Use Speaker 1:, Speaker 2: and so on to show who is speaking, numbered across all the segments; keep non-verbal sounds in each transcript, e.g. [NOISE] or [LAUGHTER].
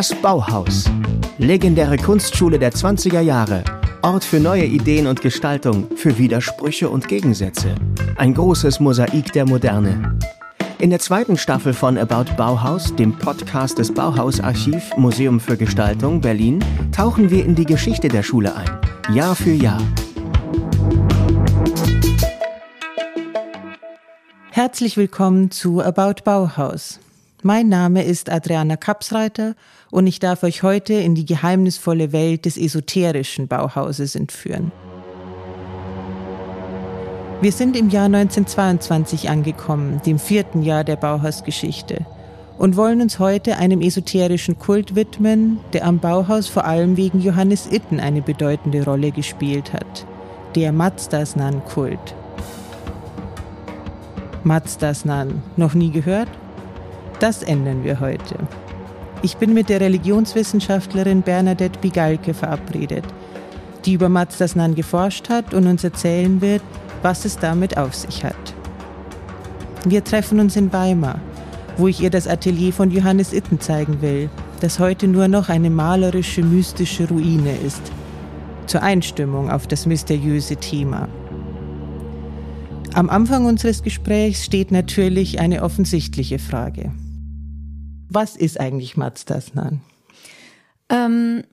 Speaker 1: Das Bauhaus. Legendäre Kunstschule der 20er Jahre. Ort für neue Ideen und Gestaltung, für Widersprüche und Gegensätze. Ein großes Mosaik der Moderne. In der zweiten Staffel von About Bauhaus, dem Podcast des Bauhausarchiv Museum für Gestaltung Berlin, tauchen wir in die Geschichte der Schule ein. Jahr für Jahr.
Speaker 2: Herzlich willkommen zu About Bauhaus. Mein Name ist Adriana Kapsreiter und ich darf euch heute in die geheimnisvolle Welt des esoterischen Bauhauses entführen. Wir sind im Jahr 1922 angekommen, dem vierten Jahr der Bauhausgeschichte, und wollen uns heute einem esoterischen Kult widmen, der am Bauhaus vor allem wegen Johannes Itten eine bedeutende Rolle gespielt hat, der Mazdasnan-Kult. Mazdasnan, noch nie gehört? Das ändern wir heute. Ich bin mit der Religionswissenschaftlerin Bernadette Bigalke verabredet, die über Mazdasnan geforscht hat und uns erzählen wird, was es damit auf sich hat. Wir treffen uns in Weimar, wo ich ihr das Atelier von Johannes Itten zeigen will, das heute nur noch eine malerische, mystische Ruine ist, zur Einstimmung auf das mysteriöse Thema. Am Anfang unseres Gesprächs steht natürlich eine offensichtliche Frage. Was ist eigentlich Mazdasnan?
Speaker 3: Ähm,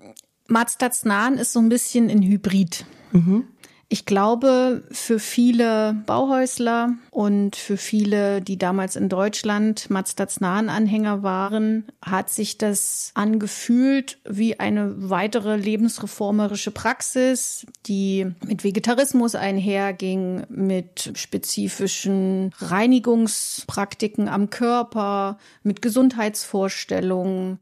Speaker 3: Mazdasnan ist so ein bisschen ein Hybrid. Mhm. Ich glaube, für viele Bauhäusler und für viele, die damals in Deutschland Mazdaznan-Anhänger waren, hat sich das angefühlt wie eine weitere lebensreformerische Praxis, die mit Vegetarismus einherging, mit spezifischen Reinigungspraktiken am Körper, mit Gesundheitsvorstellungen,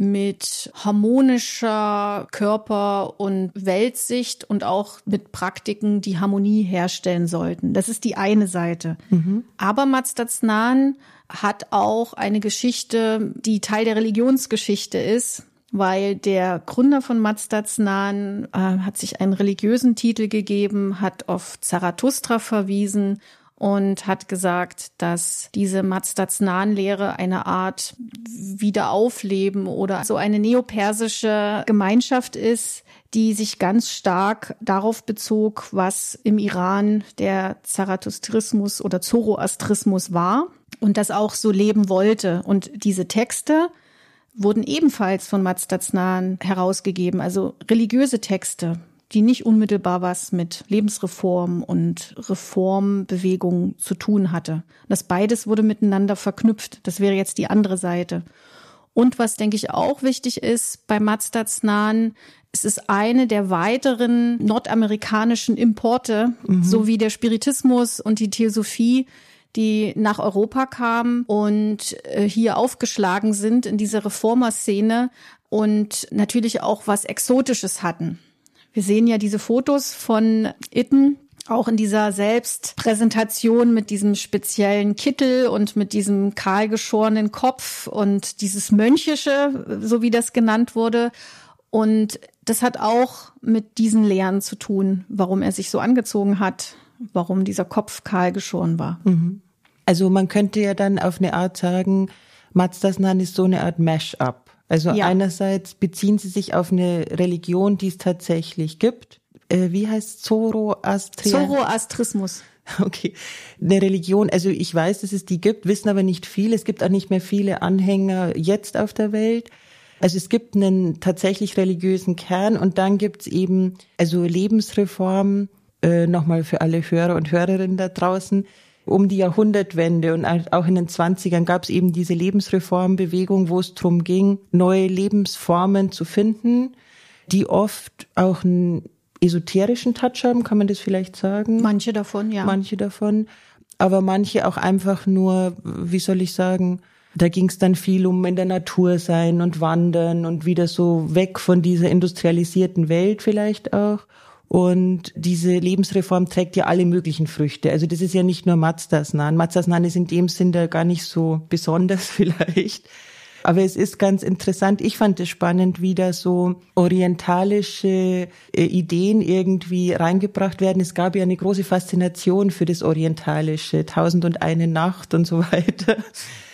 Speaker 3: mit harmonischer Körper- und Weltsicht und auch mit Praktiken, die Harmonie herstellen sollten. Das ist die eine Seite. Mhm. Aber Mazdatsnan hat auch eine Geschichte, die Teil der Religionsgeschichte ist, weil der Gründer von Mazdatsnan äh, hat sich einen religiösen Titel gegeben, hat auf Zarathustra verwiesen und hat gesagt, dass diese Mazdatsnan-Lehre eine Art Wiederaufleben oder so eine neopersische Gemeinschaft ist, die sich ganz stark darauf bezog, was im Iran der Zarathustrismus oder Zoroastrismus war und das auch so leben wollte. Und diese Texte wurden ebenfalls von Mazdatsnan herausgegeben, also religiöse Texte, die nicht unmittelbar was mit Lebensreform und Reformbewegung zu tun hatte. Das beides wurde miteinander verknüpft. Das wäre jetzt die andere Seite. Und was, denke ich, auch wichtig ist bei Mazdatsnan, es ist eine der weiteren nordamerikanischen Importe, mhm. so wie der Spiritismus und die Theosophie, die nach Europa kamen und äh, hier aufgeschlagen sind in dieser Reformerszene und natürlich auch was Exotisches hatten. Wir sehen ja diese Fotos von Itten, auch in dieser Selbstpräsentation mit diesem speziellen Kittel und mit diesem kahlgeschorenen Kopf und dieses Mönchische, so wie das genannt wurde. Und das hat auch mit diesen Lehren zu tun, warum er sich so angezogen hat, warum dieser Kopf kahl geschoren war. Mhm.
Speaker 2: Also man könnte ja dann auf eine Art sagen, Mazdasnan ist so eine Art Mash-up. Also ja. einerseits beziehen sie sich auf eine Religion, die es tatsächlich gibt. Äh, wie heißt Zoroastria?
Speaker 3: Zoroastrismus. [LAUGHS]
Speaker 2: Okay, eine Religion, also ich weiß, dass es die gibt, wissen aber nicht viele. Es gibt auch nicht mehr viele Anhänger jetzt auf der Welt. Also es gibt einen tatsächlich religiösen Kern und dann gibt's eben also Lebensreform, äh, nochmal für alle Hörer und Hörerinnen da draußen, um die Jahrhundertwende und auch in den Zwanzigern gab es eben diese Lebensreformbewegung, wo es darum ging, neue Lebensformen zu finden, die oft auch einen esoterischen Touch haben, kann man das vielleicht sagen?
Speaker 3: Manche davon, ja.
Speaker 2: Manche davon, aber manche auch einfach nur, wie soll ich sagen, da ging es dann viel um in der Natur sein und wandern und wieder so weg von dieser industrialisierten Welt vielleicht auch. Und diese Lebensreform trägt ja alle möglichen Früchte. Also das ist ja nicht nur Mazdasnan. Mazdasnan ist in dem Sinne gar nicht so besonders [LAUGHS] vielleicht. Aber es ist ganz interessant. Ich fand es spannend, wie da so orientalische äh, Ideen irgendwie reingebracht werden. Es gab ja eine große Faszination für das Orientalische, Tausend und eine Nacht und so [LAUGHS] weiter.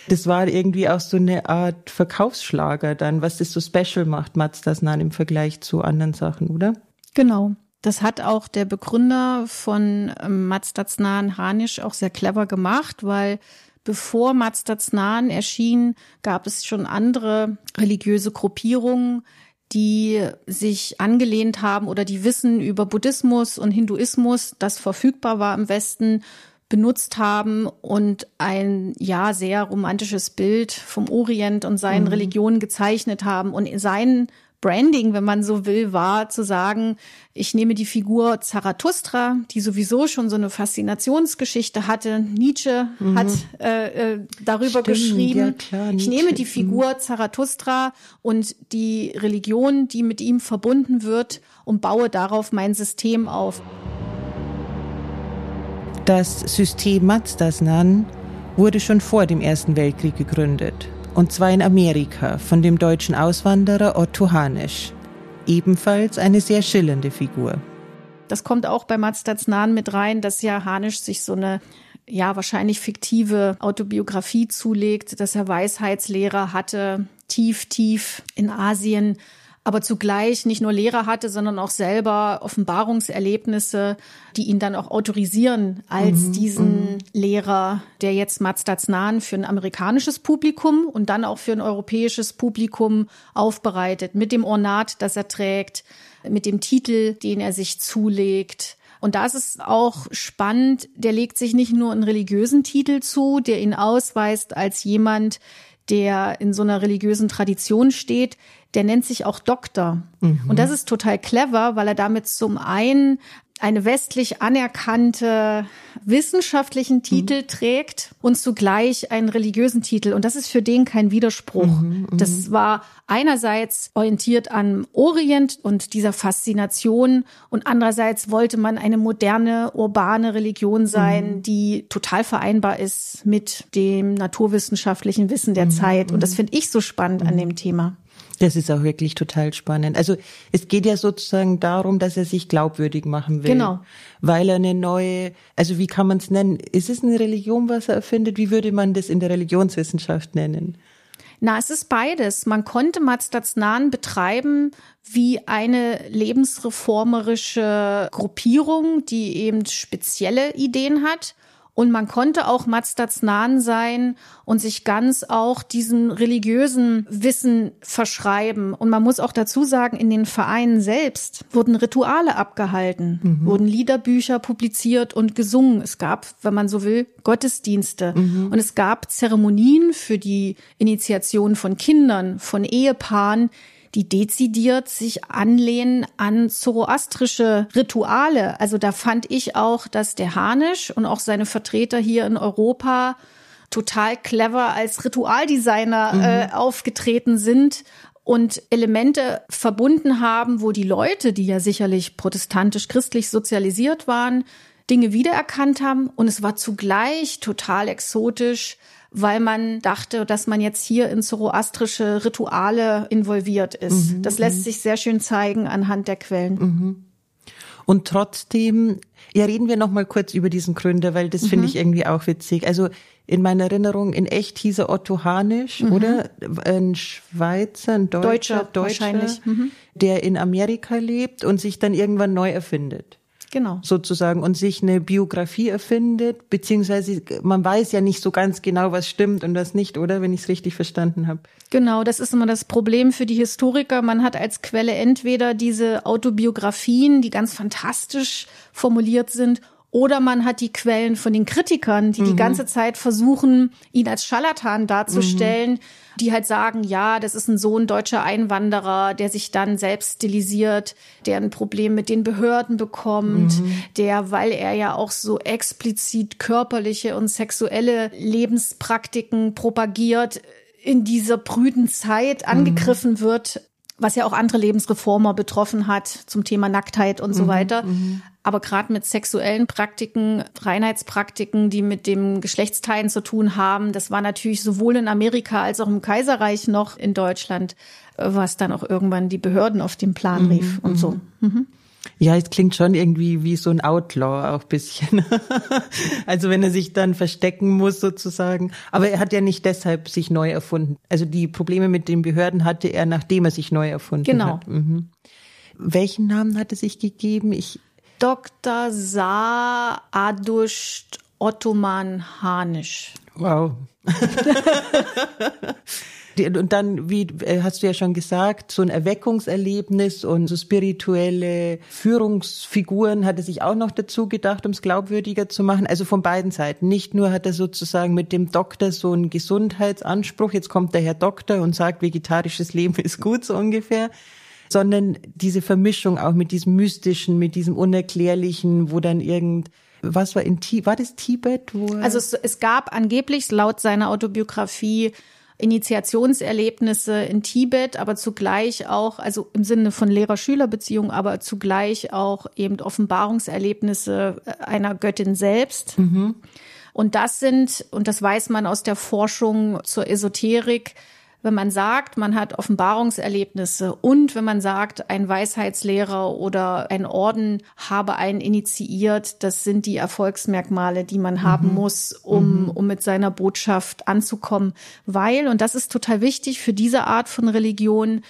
Speaker 2: Das war irgendwie auch so eine Art Verkaufsschlager dann, was das so special macht, Mazdasnan im Vergleich zu anderen Sachen, oder?
Speaker 3: Genau. Das hat auch der Begründer von ähm, Mazdasnan Hanisch auch sehr clever gemacht, weil bevor Mazdasnan erschien, gab es schon andere religiöse Gruppierungen, die sich angelehnt haben oder die Wissen über Buddhismus und Hinduismus, das verfügbar war im Westen, benutzt haben und ein ja sehr romantisches Bild vom Orient und seinen mhm. Religionen gezeichnet haben und sein Branding, wenn man so will, war zu sagen, ich nehme die Figur Zarathustra, die sowieso schon so eine Faszinationsgeschichte hatte. Nietzsche mhm. hat äh, äh, darüber Stimmt, geschrieben. Ja, klar, ich nehme die Figur mhm. Zarathustra und die Religion, die mit ihm verbunden wird, und baue darauf mein System auf.
Speaker 2: Das System Mazdasnan wurde schon vor dem Ersten Weltkrieg gegründet, und zwar in Amerika von dem deutschen Auswanderer Otto Hanisch. Ebenfalls eine sehr schillernde Figur.
Speaker 3: Das kommt auch bei Mazdasnan mit rein, dass ja Hanisch sich so eine ja wahrscheinlich fiktive Autobiografie zulegt, dass er Weisheitslehrer hatte, tief, tief in Asien aber zugleich nicht nur Lehrer hatte, sondern auch selber Offenbarungserlebnisse, die ihn dann auch autorisieren als mhm, diesen mhm. Lehrer, der jetzt Mazdaznan für ein amerikanisches Publikum und dann auch für ein europäisches Publikum aufbereitet, mit dem Ornat, das er trägt, mit dem Titel, den er sich zulegt. Und da ist es auch spannend, der legt sich nicht nur einen religiösen Titel zu, der ihn ausweist als jemand, der in so einer religiösen Tradition steht, der nennt sich auch Doktor. Mhm. Und das ist total clever, weil er damit zum einen eine westlich anerkannte wissenschaftlichen Titel mhm. trägt und zugleich einen religiösen Titel. Und das ist für den kein Widerspruch. Mhm, mhm, das war einerseits orientiert an Orient und dieser Faszination und andererseits wollte man eine moderne, urbane Religion sein, mhm. die total vereinbar ist mit dem naturwissenschaftlichen Wissen der mhm, Zeit. Und das mhm. finde ich so spannend an dem Thema.
Speaker 2: Das ist auch wirklich total spannend. Also es geht ja sozusagen darum, dass er sich glaubwürdig machen will. Genau. Weil er eine neue, also wie kann man es nennen? Ist es eine Religion, was er erfindet? Wie würde man das in der Religionswissenschaft nennen?
Speaker 3: Na, es ist beides. Man konnte Mazdatsnan betreiben wie eine lebensreformerische Gruppierung, die eben spezielle Ideen hat. Und man konnte auch Mazdatsnan sein und sich ganz auch diesen religiösen Wissen verschreiben. Und man muss auch dazu sagen, in den Vereinen selbst wurden Rituale abgehalten, mhm. wurden Liederbücher publiziert und gesungen. Es gab, wenn man so will, Gottesdienste. Mhm. Und es gab Zeremonien für die Initiation von Kindern, von Ehepaaren, die dezidiert sich anlehnen an zoroastrische Rituale. Also da fand ich auch, dass der Hanisch und auch seine Vertreter hier in Europa total clever als Ritualdesigner mhm. äh, aufgetreten sind und Elemente verbunden haben, wo die Leute, die ja sicherlich protestantisch-christlich sozialisiert waren, Dinge wiedererkannt haben. Und es war zugleich total exotisch, weil man dachte, dass man jetzt hier in zoroastrische Rituale involviert ist. Mhm, das lässt mhm. sich sehr schön zeigen anhand der Quellen. Mhm.
Speaker 2: Und trotzdem, ja, reden wir noch mal kurz über diesen Gründer, weil das finde mhm. ich irgendwie auch witzig. Also in meiner Erinnerung, in echt hieß er Otto Hanisch, mhm. oder? Ein Schweizer, ein Deutscher, Deutscher, Deutscher mhm. der in Amerika lebt und sich dann irgendwann neu erfindet. Genau. Sozusagen und sich eine Biografie erfindet, beziehungsweise man weiß ja nicht so ganz genau, was stimmt und was nicht, oder? Wenn ich es richtig verstanden habe.
Speaker 3: Genau, das ist immer das Problem für die Historiker. Man hat als Quelle entweder diese Autobiografien, die ganz fantastisch formuliert sind, oder man hat die Quellen von den Kritikern, die mhm. die ganze Zeit versuchen, ihn als Scharlatan darzustellen, mhm. die halt sagen, ja, das ist ein Sohn deutscher Einwanderer, der sich dann selbst stilisiert, der ein Problem mit den Behörden bekommt, mhm. der, weil er ja auch so explizit körperliche und sexuelle Lebenspraktiken propagiert, in dieser brüden Zeit mhm. angegriffen wird was ja auch andere Lebensreformer betroffen hat zum Thema Nacktheit und so mhm, weiter. Mhm. Aber gerade mit sexuellen Praktiken, Reinheitspraktiken, die mit dem Geschlechtsteilen zu tun haben, das war natürlich sowohl in Amerika als auch im Kaiserreich noch in Deutschland, was dann auch irgendwann die Behörden auf den Plan mhm, rief mhm, und so. Mhm.
Speaker 2: Ja, es klingt schon irgendwie wie so ein Outlaw auch bisschen. [LAUGHS] also wenn er sich dann verstecken muss sozusagen. Aber er hat ja nicht deshalb sich neu erfunden. Also die Probleme mit den Behörden hatte er, nachdem er sich neu erfunden
Speaker 3: genau.
Speaker 2: hat. Mhm. Welchen Namen hat er sich gegeben? Ich
Speaker 3: Dr. Saar Adusht Ottoman Hanisch.
Speaker 2: Wow. [LAUGHS] Und dann, wie äh, hast du ja schon gesagt, so ein Erweckungserlebnis und so spirituelle Führungsfiguren hat er sich auch noch dazu gedacht, um es glaubwürdiger zu machen. Also von beiden Seiten. Nicht nur hat er sozusagen mit dem Doktor so einen Gesundheitsanspruch, jetzt kommt der Herr Doktor und sagt, vegetarisches Leben ist gut, so ungefähr sondern diese Vermischung auch mit diesem Mystischen, mit diesem Unerklärlichen, wo dann irgend was war in Tibet, war das Tibet? Wo
Speaker 3: also es, es gab angeblich laut seiner Autobiografie Initiationserlebnisse in Tibet, aber zugleich auch, also im Sinne von Lehrer-Schüler-Beziehung, aber zugleich auch eben Offenbarungserlebnisse einer Göttin selbst. Mhm. Und das sind, und das weiß man aus der Forschung zur Esoterik, wenn man sagt, man hat Offenbarungserlebnisse und wenn man sagt, ein Weisheitslehrer oder ein Orden habe einen initiiert, das sind die Erfolgsmerkmale, die man mhm. haben muss, um, mhm. um mit seiner Botschaft anzukommen. Weil, und das ist total wichtig für diese Art von Religion,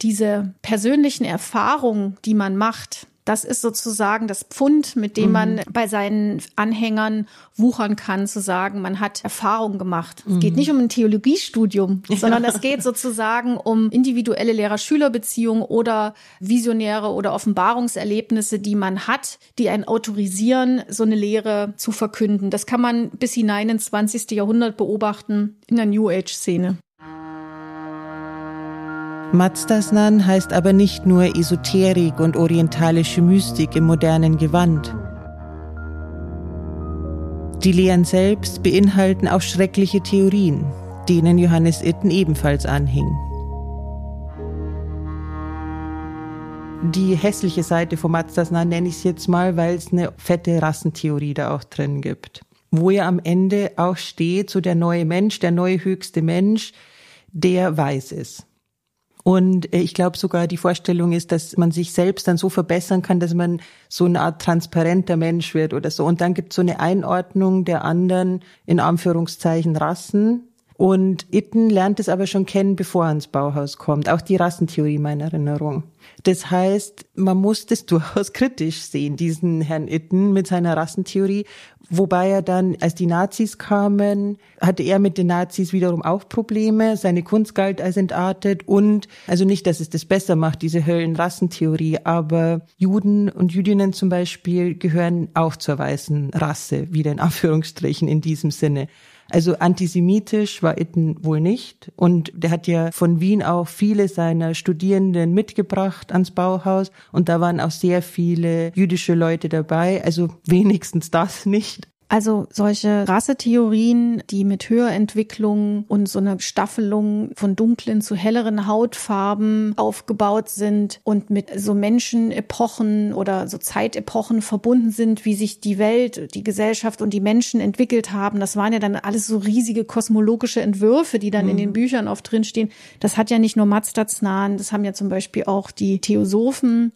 Speaker 3: diese persönlichen Erfahrungen, die man macht, das ist sozusagen das Pfund, mit dem man mhm. bei seinen Anhängern wuchern kann, zu sagen, man hat Erfahrung gemacht. Mhm. Es geht mhm. nicht um ein Theologiestudium, [LAUGHS] ja. sondern es geht sozusagen um individuelle Lehrer-Schüler-Beziehungen oder visionäre oder Offenbarungserlebnisse, die man hat, die einen autorisieren, so eine Lehre zu verkünden. Das kann man bis hinein ins 20. Jahrhundert beobachten in der New Age-Szene.
Speaker 2: Mazdasnan heißt aber nicht nur Esoterik und orientalische Mystik im modernen Gewand. Die Lehren selbst beinhalten auch schreckliche Theorien, denen Johannes Itten ebenfalls anhing. Die hässliche Seite von Mazdasnan nenne ich es jetzt mal, weil es eine fette Rassentheorie da auch drin gibt. Wo ja am Ende auch steht, so der neue Mensch, der neue höchste Mensch, der weiß ist. Und äh, ich glaube sogar die Vorstellung ist, dass man sich selbst dann so verbessern kann, dass man so eine Art transparenter Mensch wird oder so. Und dann gibt es so eine Einordnung der anderen, in Anführungszeichen, Rassen. Und Itten lernt es aber schon kennen, bevor er ins Bauhaus kommt. Auch die Rassentheorie meiner Erinnerung. Das heißt, man muss das [LAUGHS] durchaus kritisch sehen, diesen Herrn Itten mit seiner Rassentheorie. Wobei er dann, als die Nazis kamen, hatte er mit den Nazis wiederum auch Probleme. Seine Kunst galt als entartet und, also nicht, dass es das besser macht, diese Höllenrassentheorie, aber Juden und Jüdinnen zum Beispiel gehören auch zur weißen Rasse, wieder in Anführungsstrichen in diesem Sinne. Also antisemitisch war Itten wohl nicht. Und der hat ja von Wien auch viele seiner Studierenden mitgebracht ans Bauhaus. Und da waren auch sehr viele jüdische Leute dabei. Also wenigstens das nicht.
Speaker 3: Also solche Rassetheorien, die mit Höherentwicklung und so einer Staffelung von dunklen zu helleren Hautfarben aufgebaut sind und mit so Menschenepochen oder so Zeitepochen verbunden sind, wie sich die Welt, die Gesellschaft und die Menschen entwickelt haben. Das waren ja dann alles so riesige kosmologische Entwürfe, die dann mhm. in den Büchern oft drinstehen. Das hat ja nicht nur Mazda Znan, das haben ja zum Beispiel auch die Theosophen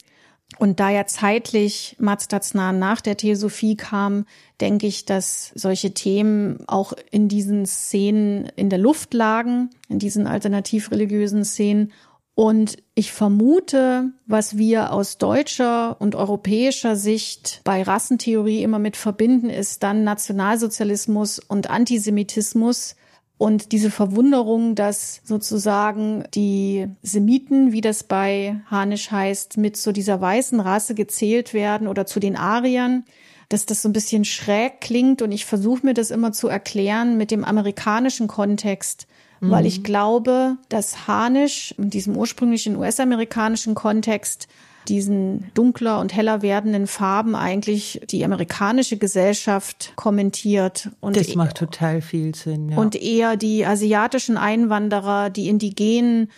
Speaker 3: und da ja zeitlich Mazdatsnan nach der Theosophie kam, denke ich, dass solche Themen auch in diesen Szenen in der Luft lagen, in diesen alternativ-religiösen Szenen. Und ich vermute, was wir aus deutscher und europäischer Sicht bei Rassentheorie immer mit verbinden, ist dann Nationalsozialismus und Antisemitismus, und diese Verwunderung, dass sozusagen die Semiten, wie das bei Hanisch heißt, mit so dieser weißen Rasse gezählt werden oder zu den Ariern, dass das so ein bisschen schräg klingt. Und ich versuche mir das immer zu erklären mit dem amerikanischen Kontext, mhm. weil ich glaube, dass Hanisch in diesem ursprünglichen US-amerikanischen Kontext diesen dunkler und heller werdenden Farben eigentlich die amerikanische Gesellschaft kommentiert.
Speaker 2: Und das macht total viel Sinn.
Speaker 3: Ja. Und eher die asiatischen Einwanderer, die Indigenen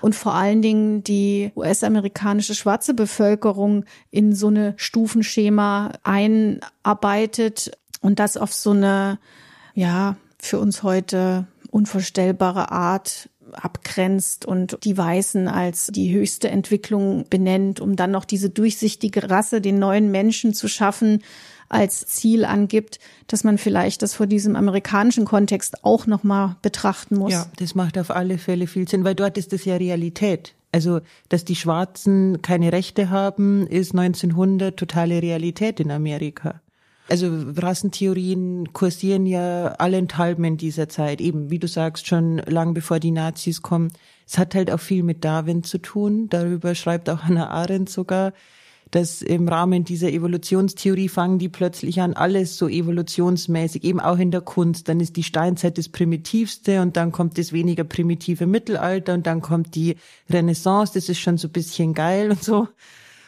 Speaker 3: und vor allen Dingen die US-amerikanische schwarze Bevölkerung in so eine Stufenschema einarbeitet und das auf so eine, ja, für uns heute unvorstellbare Art abgrenzt und die Weißen als die höchste Entwicklung benennt, um dann noch diese durchsichtige Rasse, den neuen Menschen zu schaffen, als Ziel angibt, dass man vielleicht das vor diesem amerikanischen Kontext auch nochmal betrachten muss.
Speaker 2: Ja, das macht auf alle Fälle viel Sinn, weil dort ist das ja Realität. Also, dass die Schwarzen keine Rechte haben, ist 1900 totale Realität in Amerika. Also Rassentheorien kursieren ja allenthalben in dieser Zeit, eben wie du sagst, schon lang bevor die Nazis kommen. Es hat halt auch viel mit Darwin zu tun. Darüber schreibt auch Hannah Arendt sogar, dass im Rahmen dieser Evolutionstheorie fangen die plötzlich an, alles so evolutionsmäßig, eben auch in der Kunst. Dann ist die Steinzeit das Primitivste und dann kommt das weniger primitive Mittelalter und dann kommt die Renaissance, das ist schon so bisschen geil und so.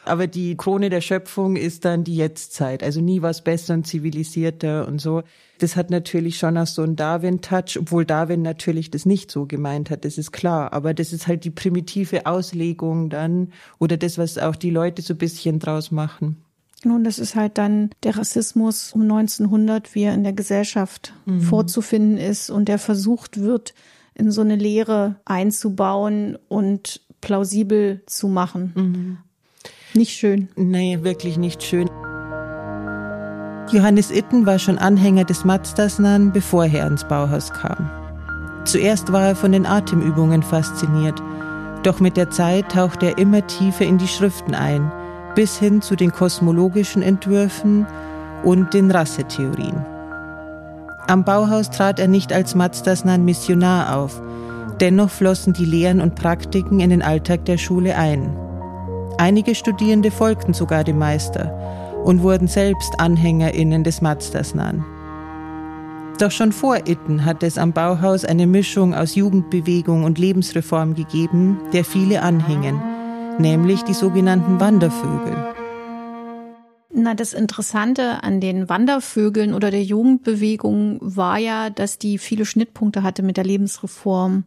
Speaker 2: Aber die Krone der Schöpfung ist dann die Jetztzeit. Also nie was besser und zivilisierter und so. Das hat natürlich schon auch so einen Darwin-Touch, obwohl Darwin natürlich das nicht so gemeint hat, das ist klar. Aber das ist halt die primitive Auslegung dann oder das, was auch die Leute so ein bisschen draus machen.
Speaker 3: Nun, das ist halt dann der Rassismus um 1900, wie er in der Gesellschaft mhm. vorzufinden ist und der versucht wird, in so eine Lehre einzubauen und plausibel zu machen. Mhm. Nicht schön.
Speaker 2: Nee, wirklich nicht schön. Johannes Itten war schon Anhänger des Mazdas-Nan, bevor er ins Bauhaus kam. Zuerst war er von den Atemübungen fasziniert, doch mit der Zeit tauchte er immer tiefer in die Schriften ein, bis hin zu den kosmologischen Entwürfen und den Rassetheorien. Am Bauhaus trat er nicht als Mazdas-Nan Missionar auf, dennoch flossen die Lehren und Praktiken in den Alltag der Schule ein. Einige Studierende folgten sogar dem Meister und wurden selbst AnhängerInnen des Mazdas-Nan. Doch schon vor Itten hat es am Bauhaus eine Mischung aus Jugendbewegung und Lebensreform gegeben, der viele anhingen, nämlich die sogenannten Wandervögel.
Speaker 3: Na, das Interessante an den Wandervögeln oder der Jugendbewegung war ja, dass die viele Schnittpunkte hatte mit der Lebensreform.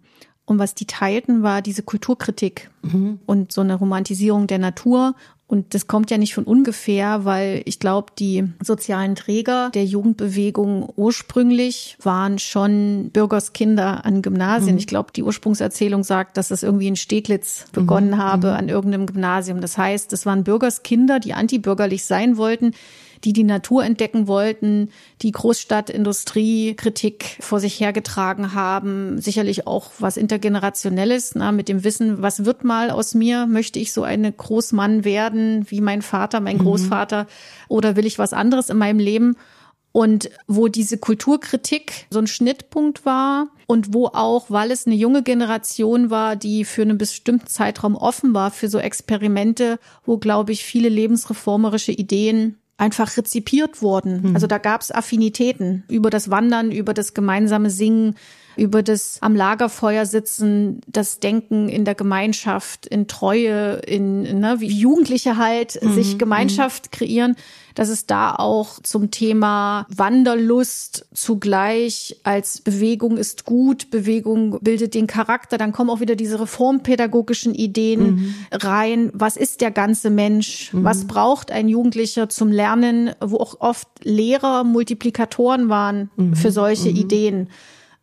Speaker 3: Und was die teilten, war diese Kulturkritik mhm. und so eine Romantisierung der Natur. Und das kommt ja nicht von ungefähr, weil ich glaube, die sozialen Träger der Jugendbewegung ursprünglich waren schon Bürgerskinder an Gymnasien. Mhm. Ich glaube, die Ursprungserzählung sagt, dass das irgendwie in Steglitz begonnen mhm. habe mhm. an irgendeinem Gymnasium. Das heißt, es waren Bürgerskinder, die antibürgerlich sein wollten, die die Natur entdecken wollten, die Großstadtindustrie-Kritik vor sich hergetragen haben, sicherlich auch was intergenerationelles, na, mit dem Wissen, was wird mal aus mir? Möchte ich so eine Großmann werden wie mein Vater, mein mhm. Großvater oder will ich was anderes in meinem Leben? Und wo diese Kulturkritik so ein Schnittpunkt war und wo auch, weil es eine junge Generation war, die für einen bestimmten Zeitraum offen war für so Experimente, wo, glaube ich, viele lebensreformerische Ideen einfach rezipiert wurden. Mhm. Also da gab es Affinitäten über das Wandern, über das gemeinsame Singen, über das am Lagerfeuer sitzen, das Denken in der Gemeinschaft, in Treue, in ne, wie Jugendliche halt mhm. sich Gemeinschaft mhm. kreieren, dass es da auch zum Thema Wanderlust zugleich als Bewegung ist gut, Bewegung bildet den Charakter, dann kommen auch wieder diese reformpädagogischen Ideen mhm. rein. Was ist der ganze Mensch? Mhm. Was braucht ein Jugendlicher zum Lernen, wo auch oft Lehrer Multiplikatoren waren mhm. für solche mhm. Ideen?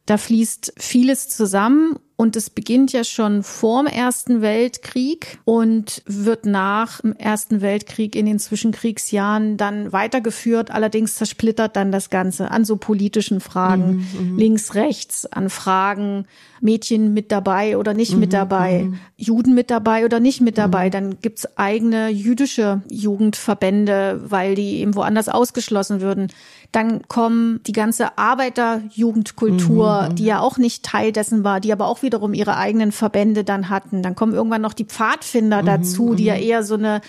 Speaker 3: Da fließt vieles zusammen und es beginnt ja schon vorm Ersten Weltkrieg und wird nach dem Ersten Weltkrieg in den Zwischenkriegsjahren dann weitergeführt. Allerdings zersplittert dann das Ganze an so politischen Fragen, mhm, mhm. links, rechts, an Fragen, Mädchen mit dabei oder nicht mhm, mit dabei, mhm. Juden mit dabei oder nicht mit dabei. Mhm. Dann gibt's eigene jüdische Jugendverbände, weil die eben woanders ausgeschlossen würden. Dann kommen die ganze Arbeiterjugendkultur, mhm, mhm. die ja auch nicht Teil dessen war, die aber auch wiederum ihre eigenen Verbände dann hatten. Dann kommen irgendwann noch die Pfadfinder mhm, dazu, die ja mhm. eher so eine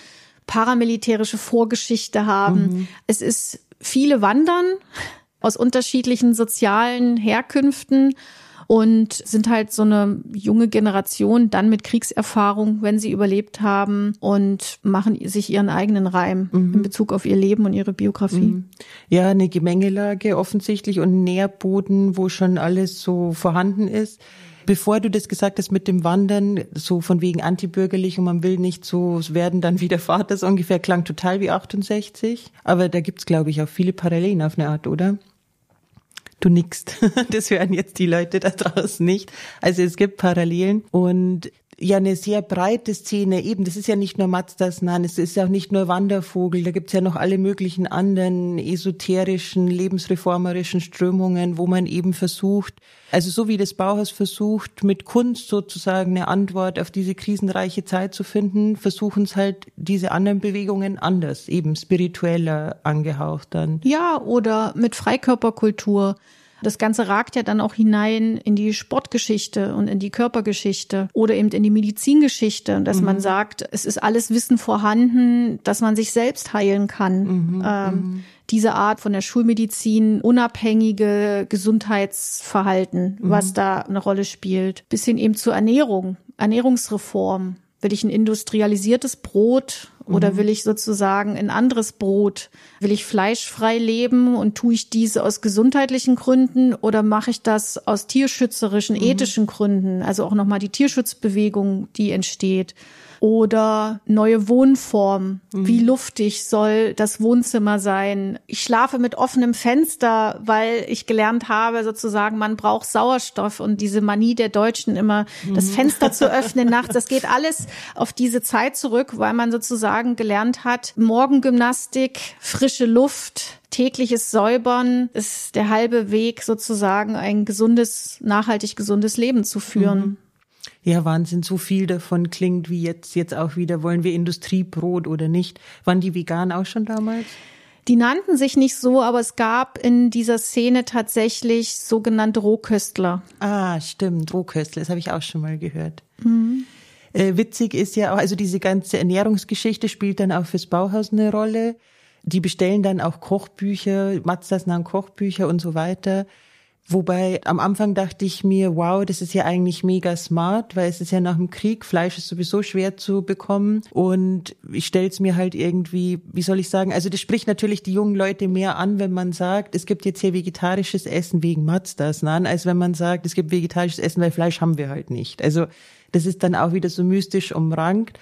Speaker 3: paramilitärische Vorgeschichte haben. Mhm. Es ist viele Wandern aus unterschiedlichen sozialen Herkünften und sind halt so eine junge Generation dann mit Kriegserfahrung, wenn sie überlebt haben und machen sich ihren eigenen Reim mhm. in Bezug auf ihr Leben und ihre Biografie. Mhm.
Speaker 2: Ja, eine Gemengelage offensichtlich und Nährboden, wo schon alles so vorhanden ist. Bevor du das gesagt hast mit dem Wandern, so von wegen antibürgerlich und man will nicht so werden dann wie der Vater, so ungefähr klang total wie 68. Aber da gibt's glaube ich, auch viele Parallelen auf eine Art, oder? Du nickst. [LAUGHS] Das hören jetzt die Leute da draußen nicht. Also es gibt Parallelen und ja eine sehr breite Szene. Eben, das ist ja nicht nur Mazdas Nan, es ist ja auch nicht nur Wandervogel, da gibt's ja noch alle möglichen anderen esoterischen, lebensreformerischen Strömungen, wo man eben versucht, also so wie das Bauhaus versucht, mit Kunst sozusagen eine Antwort auf diese krisenreiche Zeit zu finden, versuchen es halt diese anderen Bewegungen anders, eben spiritueller angehaucht dann.
Speaker 3: Ja, oder mit Freikörperkultur. Das Ganze ragt ja dann auch hinein in die Sportgeschichte und in die Körpergeschichte oder eben in die Medizingeschichte, dass mhm. man sagt, es ist alles Wissen vorhanden, dass man sich selbst heilen kann. Mhm. Ähm, mhm. diese Art von der Schulmedizin unabhängige Gesundheitsverhalten, mhm. was da eine Rolle spielt, bis hin eben zur Ernährung, Ernährungsreform. Will ich ein industrialisiertes Brot oder mhm. will ich sozusagen ein anderes Brot? Will ich fleischfrei leben und tue ich diese aus gesundheitlichen Gründen oder mache ich das aus tierschützerischen, mhm. ethischen Gründen? Also auch nochmal die Tierschutzbewegung, die entsteht oder neue Wohnform. Mhm. Wie luftig soll das Wohnzimmer sein? Ich schlafe mit offenem Fenster, weil ich gelernt habe, sozusagen, man braucht Sauerstoff und diese Manie der Deutschen immer, mhm. das Fenster zu [LAUGHS] öffnen nachts. Das geht alles auf diese Zeit zurück, weil man sozusagen gelernt hat, Morgengymnastik, frische Luft, tägliches Säubern ist der halbe Weg sozusagen ein gesundes, nachhaltig gesundes Leben zu führen. Mhm.
Speaker 2: Ja, Wahnsinn, so viel davon klingt wie jetzt, jetzt auch wieder, wollen wir Industriebrot oder nicht? Waren die vegan auch schon damals?
Speaker 3: Die nannten sich nicht so, aber es gab in dieser Szene tatsächlich sogenannte Rohköstler.
Speaker 2: Ah, stimmt, Rohköstler, das habe ich auch schon mal gehört. Mhm. Äh, witzig ist ja auch, also diese ganze Ernährungsgeschichte spielt dann auch fürs Bauhaus eine Rolle. Die bestellen dann auch Kochbücher, Mazdas nahen Kochbücher und so weiter. Wobei am Anfang dachte ich mir, wow, das ist ja eigentlich mega smart, weil es ist ja nach dem Krieg, Fleisch ist sowieso schwer zu bekommen und ich stelle es mir halt irgendwie, wie soll ich sagen, also das spricht natürlich die jungen Leute mehr an, wenn man sagt, es gibt jetzt hier vegetarisches Essen wegen Mazdas, nein, als wenn man sagt, es gibt vegetarisches Essen, weil Fleisch haben wir halt nicht. Also das ist dann auch wieder so mystisch umrankt.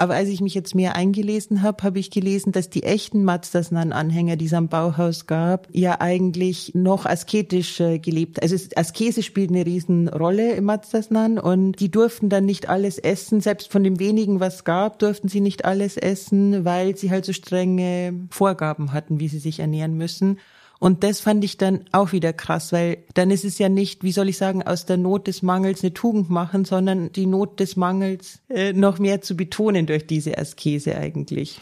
Speaker 2: Aber als ich mich jetzt mehr eingelesen habe, habe ich gelesen, dass die echten Mazdas-Nan-Anhänger, die es am Bauhaus gab, ja eigentlich noch asketisch äh, gelebt. Also Askese spielt eine Riesenrolle im Mazdas-Nan und die durften dann nicht alles essen. Selbst von dem wenigen, was gab, durften sie nicht alles essen, weil sie halt so strenge Vorgaben hatten, wie sie sich ernähren müssen. Und das fand ich dann auch wieder krass, weil dann ist es ja nicht, wie soll ich sagen, aus der Not des Mangels eine Tugend machen, sondern die Not des Mangels äh, noch mehr zu betonen durch diese Askese eigentlich.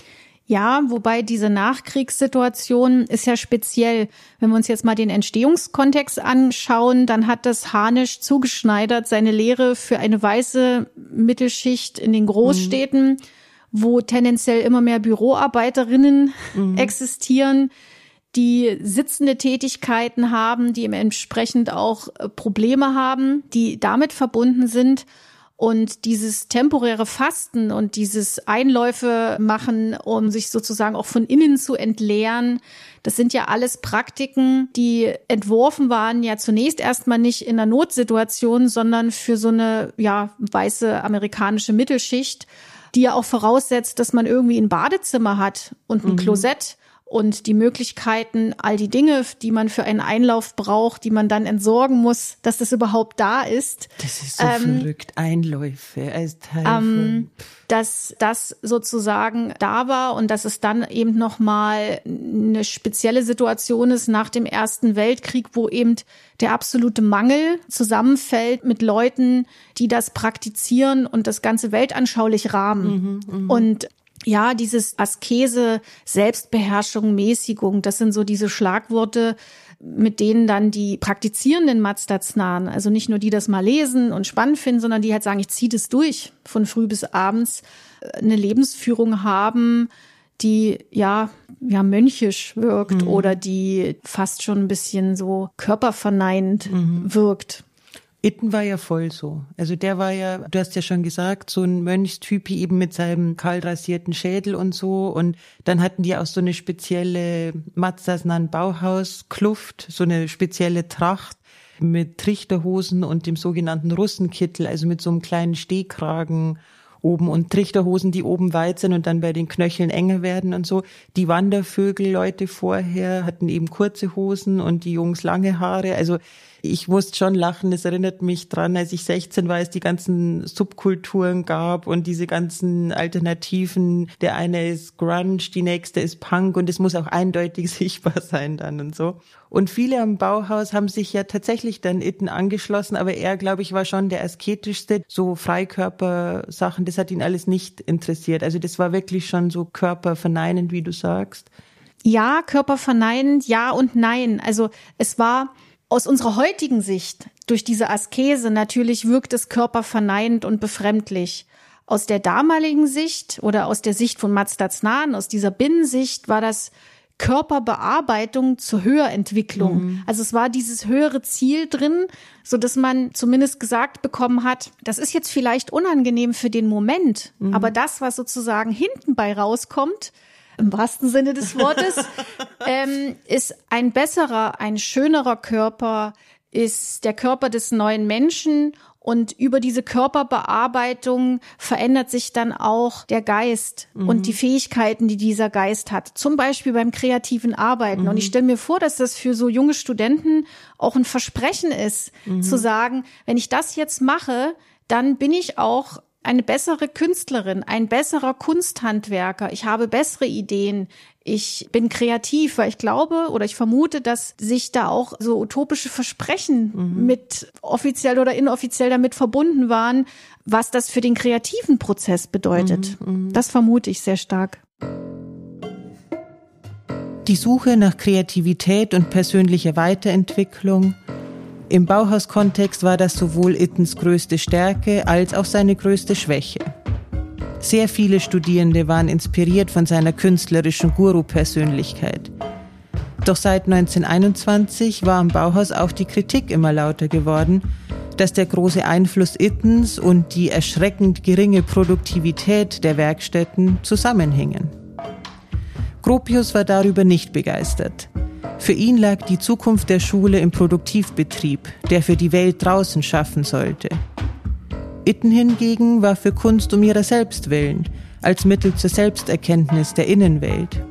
Speaker 3: Ja, wobei diese Nachkriegssituation ist ja speziell. Wenn wir uns jetzt mal den Entstehungskontext anschauen, dann hat das Hanisch zugeschneidert seine Lehre für eine weiße Mittelschicht in den Großstädten, mhm. wo tendenziell immer mehr Büroarbeiterinnen mhm. existieren die sitzende Tätigkeiten haben, die entsprechend auch äh, Probleme haben, die damit verbunden sind. Und dieses temporäre Fasten und dieses Einläufe machen, um sich sozusagen auch von innen zu entleeren, das sind ja alles Praktiken, die entworfen waren ja zunächst erstmal nicht in einer Notsituation, sondern für so eine, ja, weiße amerikanische Mittelschicht, die ja auch voraussetzt, dass man irgendwie ein Badezimmer hat und ein mhm. Klosett und die Möglichkeiten, all die Dinge, die man für einen Einlauf braucht, die man dann entsorgen muss, dass das überhaupt da ist.
Speaker 2: Das ist so ähm, verrückt. Einläufe als Teil ähm,
Speaker 3: Dass das sozusagen da war und dass es dann eben nochmal eine spezielle Situation ist nach dem Ersten Weltkrieg, wo eben der absolute Mangel zusammenfällt mit Leuten, die das praktizieren und das ganze weltanschaulich rahmen. Mhm, mh. Und ja, dieses Askese, Selbstbeherrschung, Mäßigung, das sind so diese Schlagworte, mit denen dann die praktizierenden Mazdatsnahen, also nicht nur die das mal lesen und spannend finden, sondern die halt sagen, ich ziehe das durch von früh bis abends, äh, eine Lebensführung haben, die ja ja mönchisch wirkt mhm. oder die fast schon ein bisschen so körperverneinend mhm. wirkt.
Speaker 2: Itten war ja voll so. Also der war ja, du hast ja schon gesagt, so ein Mönchstypi eben mit seinem kahl rasierten Schädel und so. Und dann hatten die auch so eine spezielle Matzasnan Bauhaus Kluft, so eine spezielle Tracht. mit Trichterhosen und dem sogenannten Russenkittel, also mit so einem kleinen Stehkragen oben und Trichterhosen, die oben weit sind und dann bei den Knöcheln enger werden und so. Die Wandervögel-Leute vorher hatten eben kurze Hosen und die Jungs lange Haare. Also ich musste schon lachen. Es erinnert mich dran, als ich 16 war, es die ganzen Subkulturen gab und diese ganzen Alternativen. Der eine ist Grunge, die nächste ist Punk und es muss auch eindeutig [LAUGHS] sichtbar sein dann und so. Und viele am Bauhaus haben sich ja tatsächlich dann Itten angeschlossen, aber er, glaube ich, war schon der asketischste. So Freikörpersachen, das hat ihn alles nicht interessiert. Also das war wirklich schon so körperverneinend, wie du sagst.
Speaker 3: Ja, körperverneinend, ja und nein. Also es war aus unserer heutigen Sicht durch diese Askese natürlich wirkt es körperverneinend und befremdlich. Aus der damaligen Sicht oder aus der Sicht von Mazda Znahen, aus dieser Binnensicht war das Körperbearbeitung zur Höherentwicklung. Mhm. Also es war dieses höhere Ziel drin, so dass man zumindest gesagt bekommen hat, das ist jetzt vielleicht unangenehm für den Moment, mhm. aber das, was sozusagen hinten bei rauskommt, im wahrsten Sinne des Wortes, ähm, ist ein besserer, ein schönerer Körper, ist der Körper des neuen Menschen und über diese Körperbearbeitung verändert sich dann auch der Geist mhm. und die Fähigkeiten, die dieser Geist hat. Zum Beispiel beim kreativen Arbeiten. Mhm. Und ich stelle mir vor, dass das für so junge Studenten auch ein Versprechen ist, mhm. zu sagen, wenn ich das jetzt mache, dann bin ich auch eine bessere Künstlerin, ein besserer Kunsthandwerker, ich habe bessere Ideen, ich bin kreativ, weil ich glaube oder ich vermute, dass sich da auch so utopische Versprechen mhm. mit offiziell oder inoffiziell damit verbunden waren, was das für den kreativen Prozess bedeutet. Mhm. mhm. Das vermute ich sehr stark.
Speaker 2: Die Suche nach Kreativität und persönlicher Weiterentwicklung im Bauhauskontext war das sowohl Ittens größte Stärke als auch seine größte Schwäche. Sehr viele Studierende waren inspiriert von seiner künstlerischen Guru-Persönlichkeit. Doch seit 1921 war am Bauhaus auch die Kritik immer lauter geworden, dass der große Einfluss Ittens und die erschreckend geringe Produktivität der Werkstätten zusammenhingen. Gropius war darüber nicht begeistert. Für ihn lag die Zukunft der Schule im Produktivbetrieb, der für die Welt draußen schaffen sollte. Itten hingegen war für Kunst um ihrer selbst willen, als Mittel zur Selbsterkenntnis der Innenwelt.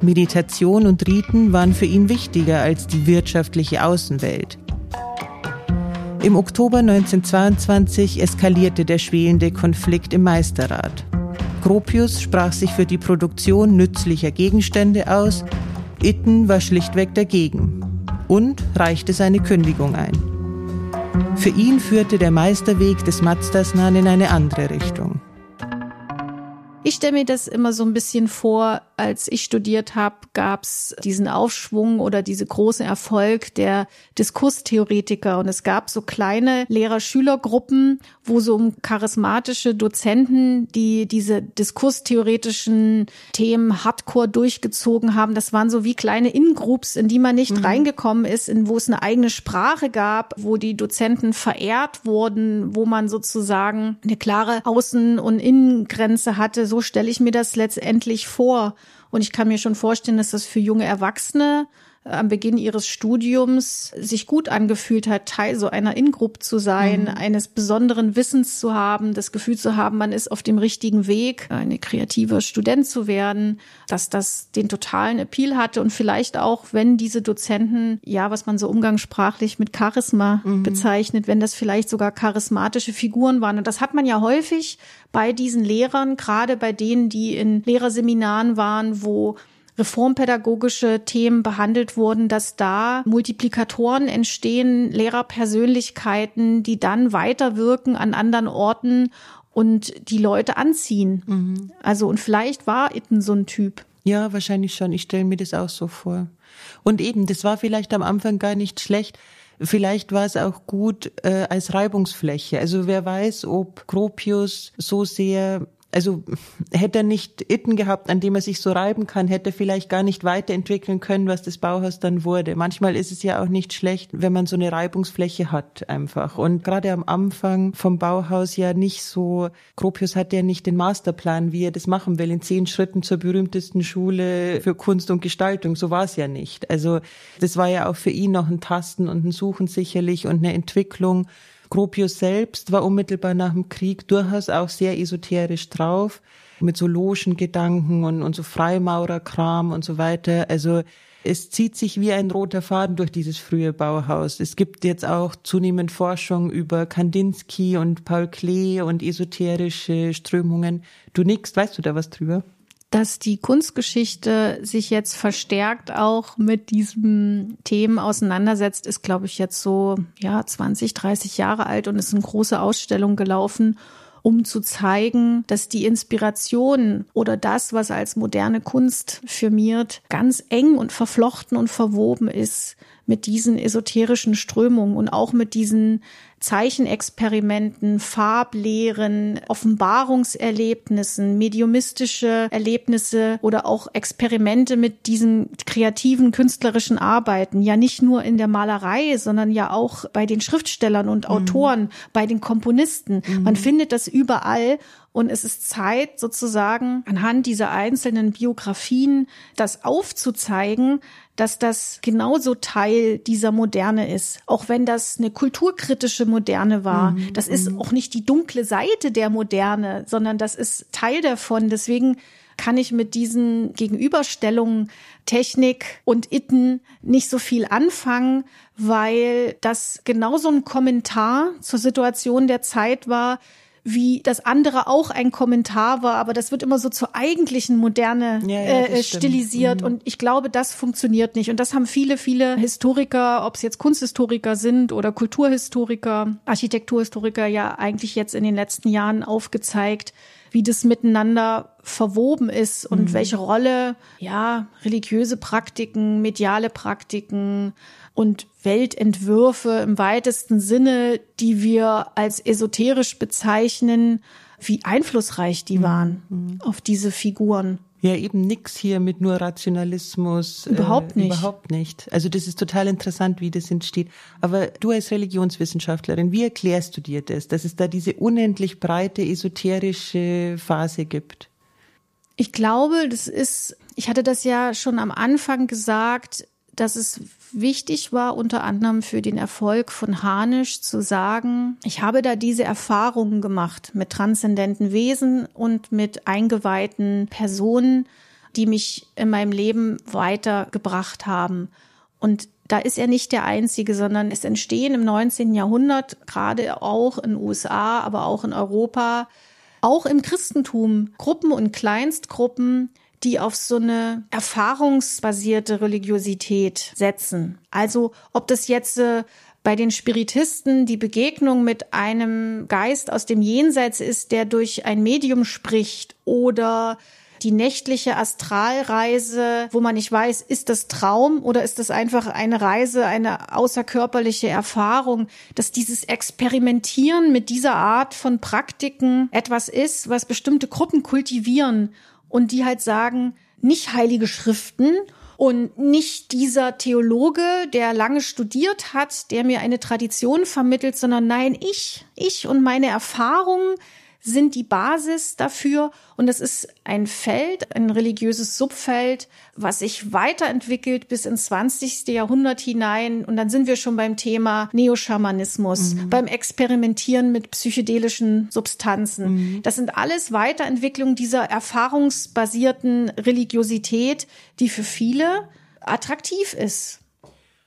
Speaker 2: Meditation und Riten waren für ihn wichtiger als die wirtschaftliche Außenwelt. Im Oktober 1922 eskalierte der schwelende Konflikt im Meisterrat. Gropius sprach sich für die Produktion nützlicher Gegenstände aus Itten war schlichtweg dagegen und reichte seine Kündigung ein. Für ihn führte der Meisterweg des Mazdas-Nahen in eine andere Richtung.
Speaker 3: Ich stelle mir das immer so ein bisschen vor, als ich studiert habe, gab es diesen Aufschwung oder diese große Erfolg der Diskurstheoretiker. Und es gab so kleine Lehrer-Schüler-Gruppen, wo so um charismatische Dozenten, die diese diskurstheoretischen Themen hardcore durchgezogen haben, das waren so wie kleine In-Groups, in die man nicht mhm. reingekommen ist, in wo es eine eigene Sprache gab, wo die Dozenten verehrt wurden, wo man sozusagen eine klare Außen- und Innengrenze hatte. So stelle ich mir das letztendlich vor. Und ich kann mir schon vorstellen, dass das für junge Erwachsene am Beginn ihres Studiums sich gut angefühlt hat, Teil so einer Ingroup zu sein, mhm. eines besonderen Wissens zu haben, das Gefühl zu haben, man ist auf dem richtigen Weg, eine kreative Student zu werden, dass das den totalen Appeal hatte und vielleicht auch, wenn diese Dozenten, ja, was man so umgangssprachlich mit Charisma mhm. bezeichnet, wenn das vielleicht sogar charismatische Figuren waren. Und das hat man ja häufig bei diesen Lehrern, gerade bei denen, die in Lehrerseminaren waren, wo reformpädagogische Themen behandelt wurden, dass da Multiplikatoren entstehen, Lehrerpersönlichkeiten, die dann weiterwirken an anderen Orten und die Leute anziehen. Mhm. Also und vielleicht war Itten so ein Typ.
Speaker 2: Ja, wahrscheinlich schon. Ich stelle mir das auch so vor. Und eben, das war vielleicht am Anfang gar nicht schlecht. Vielleicht war es auch gut äh, als Reibungsfläche. Also wer weiß, ob Gropius so sehr Also hätte er nicht Itten gehabt, an dem er sich so reiben kann, hätte er vielleicht gar nicht weiterentwickeln können, was das Bauhaus dann wurde. Manchmal ist es ja auch nicht schlecht, wenn man so eine Reibungsfläche hat einfach. Und gerade am Anfang vom Bauhaus ja nicht so, Gropius hat ja nicht den Masterplan, wie er das machen will, in zehn Schritten zur berühmtesten Schule für Kunst und Gestaltung. So war es ja nicht. Also das war ja auch für ihn noch ein Tasten und ein Suchen sicherlich und eine Entwicklung. Gropius selbst war unmittelbar nach dem Krieg durchaus auch sehr esoterisch drauf, mit so Logengedanken und, und so Freimaurerkram und so weiter. Also es zieht sich wie ein roter Faden durch dieses frühe Bauhaus. Es gibt jetzt auch zunehmend Forschung über Kandinsky und Paul Klee und esoterische Strömungen. Du nickst, weißt du da was drüber?
Speaker 3: Dass die Kunstgeschichte sich jetzt verstärkt auch mit diesen Themen auseinandersetzt, ist, glaube ich, jetzt so, ja, 20, 30 Jahre alt und ist eine große Ausstellung gelaufen, um zu zeigen, dass die Inspiration oder das, was als moderne Kunst firmiert, ganz eng und verflochten und verwoben ist mit diesen esoterischen Strömungen und auch mit diesen Zeichenexperimenten, Farblehren, Offenbarungserlebnissen, mediumistische Erlebnisse oder auch Experimente mit diesen kreativen künstlerischen Arbeiten. Ja, nicht nur in der Malerei, sondern ja auch bei den Schriftstellern und mhm. Autoren, mhm. bei den Komponisten. Mhm. Man findet das überall. Und es ist Zeit, sozusagen anhand dieser einzelnen Biografien das aufzuzeigen, dass das genauso Teil dieser Moderne ist. Auch wenn das eine kulturkritische Moderne war. Mhm. Das ist mhm. auch nicht die dunkle Seite der Moderne, sondern das ist Teil davon. Deswegen kann ich mit diesen Gegenüberstellungen Technik und Itten nicht so viel anfangen, weil das genauso ein Kommentar zur Situation der Zeit war, wie das andere auch ein Kommentar war, aber das wird immer so zur eigentlichen Moderne ja, ja, äh, stilisiert mhm. und ich glaube, das funktioniert nicht und das haben viele, viele Historiker, ob es jetzt Kunsthistoriker sind oder Kulturhistoriker, Architekturhistoriker ja eigentlich jetzt in den letzten Jahren aufgezeigt, wie das miteinander verwoben ist und mhm. welche Rolle ja religiöse Praktiken, mediale Praktiken und Weltentwürfe im weitesten Sinne, die wir als esoterisch bezeichnen, wie einflussreich die mhm. waren mhm. auf diese Figuren.
Speaker 2: Ja, eben nix hier mit nur Rationalismus.
Speaker 3: Überhaupt äh, nicht.
Speaker 2: Überhaupt nicht. Also das ist total interessant, wie das entsteht. Aber du als Religionswissenschaftlerin, wie erklärst du dir das, dass es da diese unendlich breite esoterische Phase gibt?
Speaker 3: Ich glaube, das ist, ich hatte das ja schon am Anfang gesagt, dass es wichtig war, unter anderem für den Erfolg von Hanisch zu sagen, ich habe da diese Erfahrungen gemacht mit transzendenten Wesen und mit eingeweihten Personen, die mich in meinem Leben weitergebracht haben. Und da ist er nicht der Einzige, sondern es entstehen im 19. Jahrhundert, gerade auch in USA, aber auch in Europa, auch im Christentum, Gruppen und Kleinstgruppen, die auf so eine erfahrungsbasierte Religiosität setzen. Also ob das jetzt äh, bei den Spiritisten die Begegnung mit einem Geist aus dem Jenseits ist, der durch ein Medium spricht oder die nächtliche Astralreise, wo man nicht weiß, ist das Traum oder ist das einfach eine Reise, eine außerkörperliche Erfahrung, dass dieses Experimentieren mit dieser Art von Praktiken etwas ist, was bestimmte Gruppen kultivieren und die halt sagen, nicht heilige Schriften und nicht dieser Theologe, der lange studiert hat, der mir eine Tradition vermittelt, sondern nein, ich, ich und meine Erfahrungen sind die Basis dafür. Und das ist ein Feld, ein religiöses Subfeld, was sich weiterentwickelt bis ins 20. Jahrhundert hinein. Und dann sind wir schon beim Thema Neoschamanismus, mhm. beim Experimentieren mit psychedelischen Substanzen. Mhm. Das sind alles Weiterentwicklungen dieser erfahrungsbasierten Religiosität, die für viele attraktiv ist.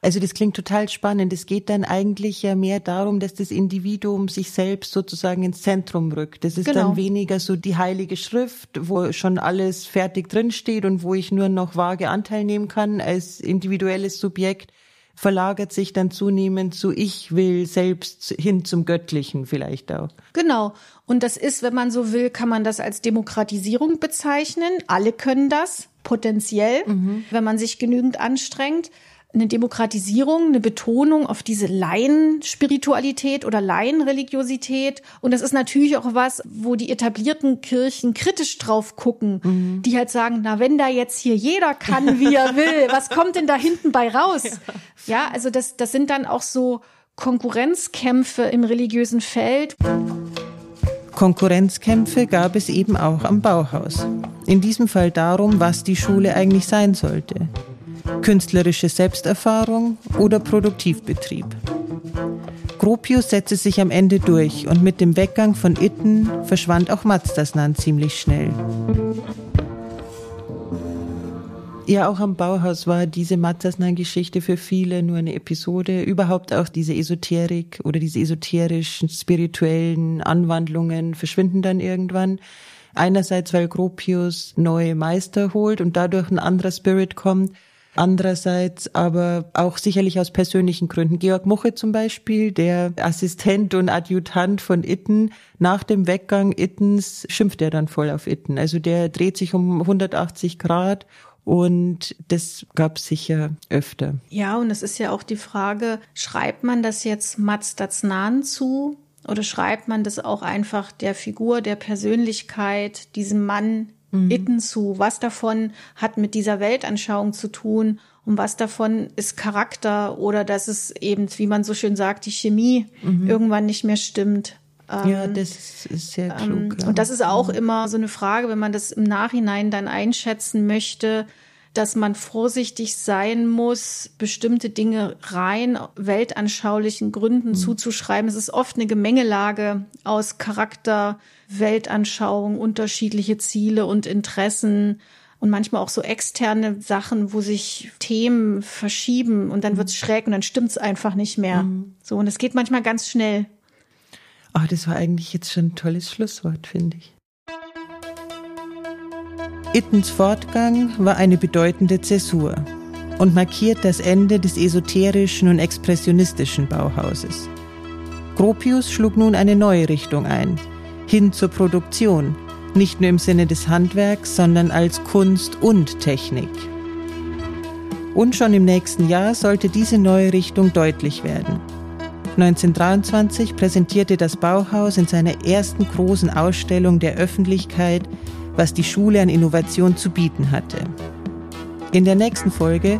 Speaker 2: Also das klingt total spannend. Es geht dann eigentlich ja mehr darum, dass das Individuum sich selbst sozusagen ins Zentrum rückt. Das ist genau. dann weniger so die heilige Schrift, wo schon alles fertig drinsteht und wo ich nur noch vage Anteil nehmen kann als individuelles Subjekt verlagert sich dann zunehmend zu ich will selbst hin zum Göttlichen vielleicht auch.
Speaker 3: Genau. Und das ist, wenn man so will, kann man das als Demokratisierung bezeichnen. Alle können das potenziell, mhm. wenn man sich genügend anstrengt. Eine Demokratisierung, eine Betonung auf diese Laienspiritualität oder Laienreligiosität. Und das ist natürlich auch was, wo die etablierten Kirchen kritisch drauf gucken, mhm. die halt sagen, na, wenn da jetzt hier jeder kann, wie er will, [LAUGHS] was kommt denn da hinten bei raus? Ja, ja also das, das sind dann auch so Konkurrenzkämpfe im religiösen Feld.
Speaker 2: Konkurrenzkämpfe gab es eben auch am Bauhaus. In diesem Fall darum, was die Schule eigentlich sein sollte. Künstlerische Selbsterfahrung oder Produktivbetrieb. Gropius setzte sich am Ende durch und mit dem Weggang von Itten verschwand auch Mazdarsnan ziemlich schnell. Ja, auch am Bauhaus war diese Matzasnan-Geschichte für viele nur eine Episode. Überhaupt auch diese Esoterik oder diese esoterischen, spirituellen Anwandlungen verschwinden dann irgendwann. Einerseits, weil Gropius neue Meister holt und dadurch ein anderer Spirit kommt. Andererseits aber auch sicherlich aus persönlichen Gründen. Georg Muche zum Beispiel, der Assistent und Adjutant von Itten, nach dem Weggang Ittens schimpft er dann voll auf Itten. Also der dreht sich um 180 Grad und das gab es sicher öfter.
Speaker 3: Ja, und es ist ja auch die Frage, schreibt man das jetzt Mats Datsnan zu oder schreibt man das auch einfach der Figur, der Persönlichkeit, diesem Mann mhm. Itten zu? Was davon hat mit dieser Weltanschauung zu tun? Und was davon ist Charakter oder dass es eben, wie man so schön sagt, die Chemie mhm. irgendwann nicht mehr stimmt?
Speaker 2: ja, ähm, das ist sehr klug. Ähm,
Speaker 3: ja. Und das ist auch immer so eine Frage, wenn man das im Nachhinein dann einschätzen möchte, dass man vorsichtig sein muss, bestimmte Dinge rein weltanschaulichen Gründen mhm. zuzuschreiben. Es ist oft eine Gemengelage aus Charakter, Weltanschauung, unterschiedliche Ziele und Interessen und manchmal auch so externe Sachen, wo sich Themen verschieben und dann mhm. wird's schräg und dann stimmt's einfach nicht mehr. Mhm. So, und es geht manchmal ganz schnell.
Speaker 2: Ah, oh, das war eigentlich jetzt schon ein tolles Schlusswort, finde ich. Ittens Fortgang war eine bedeutende Zäsur und markiert das Ende des esoterischen und expressionistischen Bauhauses. Gropius schlug nun eine neue Richtung ein, hin zur Produktion, nicht nur im Sinne des Handwerks, sondern als Kunst und Technik. Und schon im nächsten Jahr sollte diese neue Richtung deutlich werden. 1923 präsentierte das Bauhaus in seiner ersten großen Ausstellung der Öffentlichkeit, was die Schule an Innovation zu bieten hatte. In der nächsten Folge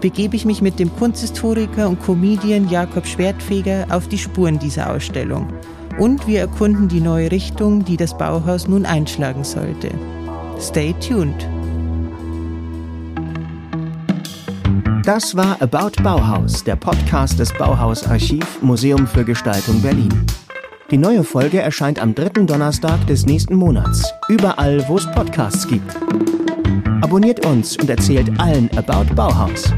Speaker 2: begebe ich mich mit dem Kunsthistoriker und Comedian Jakob Schwertfeger auf die Spuren dieser Ausstellung und wir erkunden die neue Richtung, die das Bauhaus nun einschlagen sollte. Stay tuned!
Speaker 1: Das war About Bauhaus, der Podcast des Bauhaus Archiv Museum für Gestaltung Berlin. Die neue Folge erscheint am dritten Donnerstag des nächsten Monats, überall, wo es Podcasts gibt. Abonniert uns und erzählt allen About Bauhaus.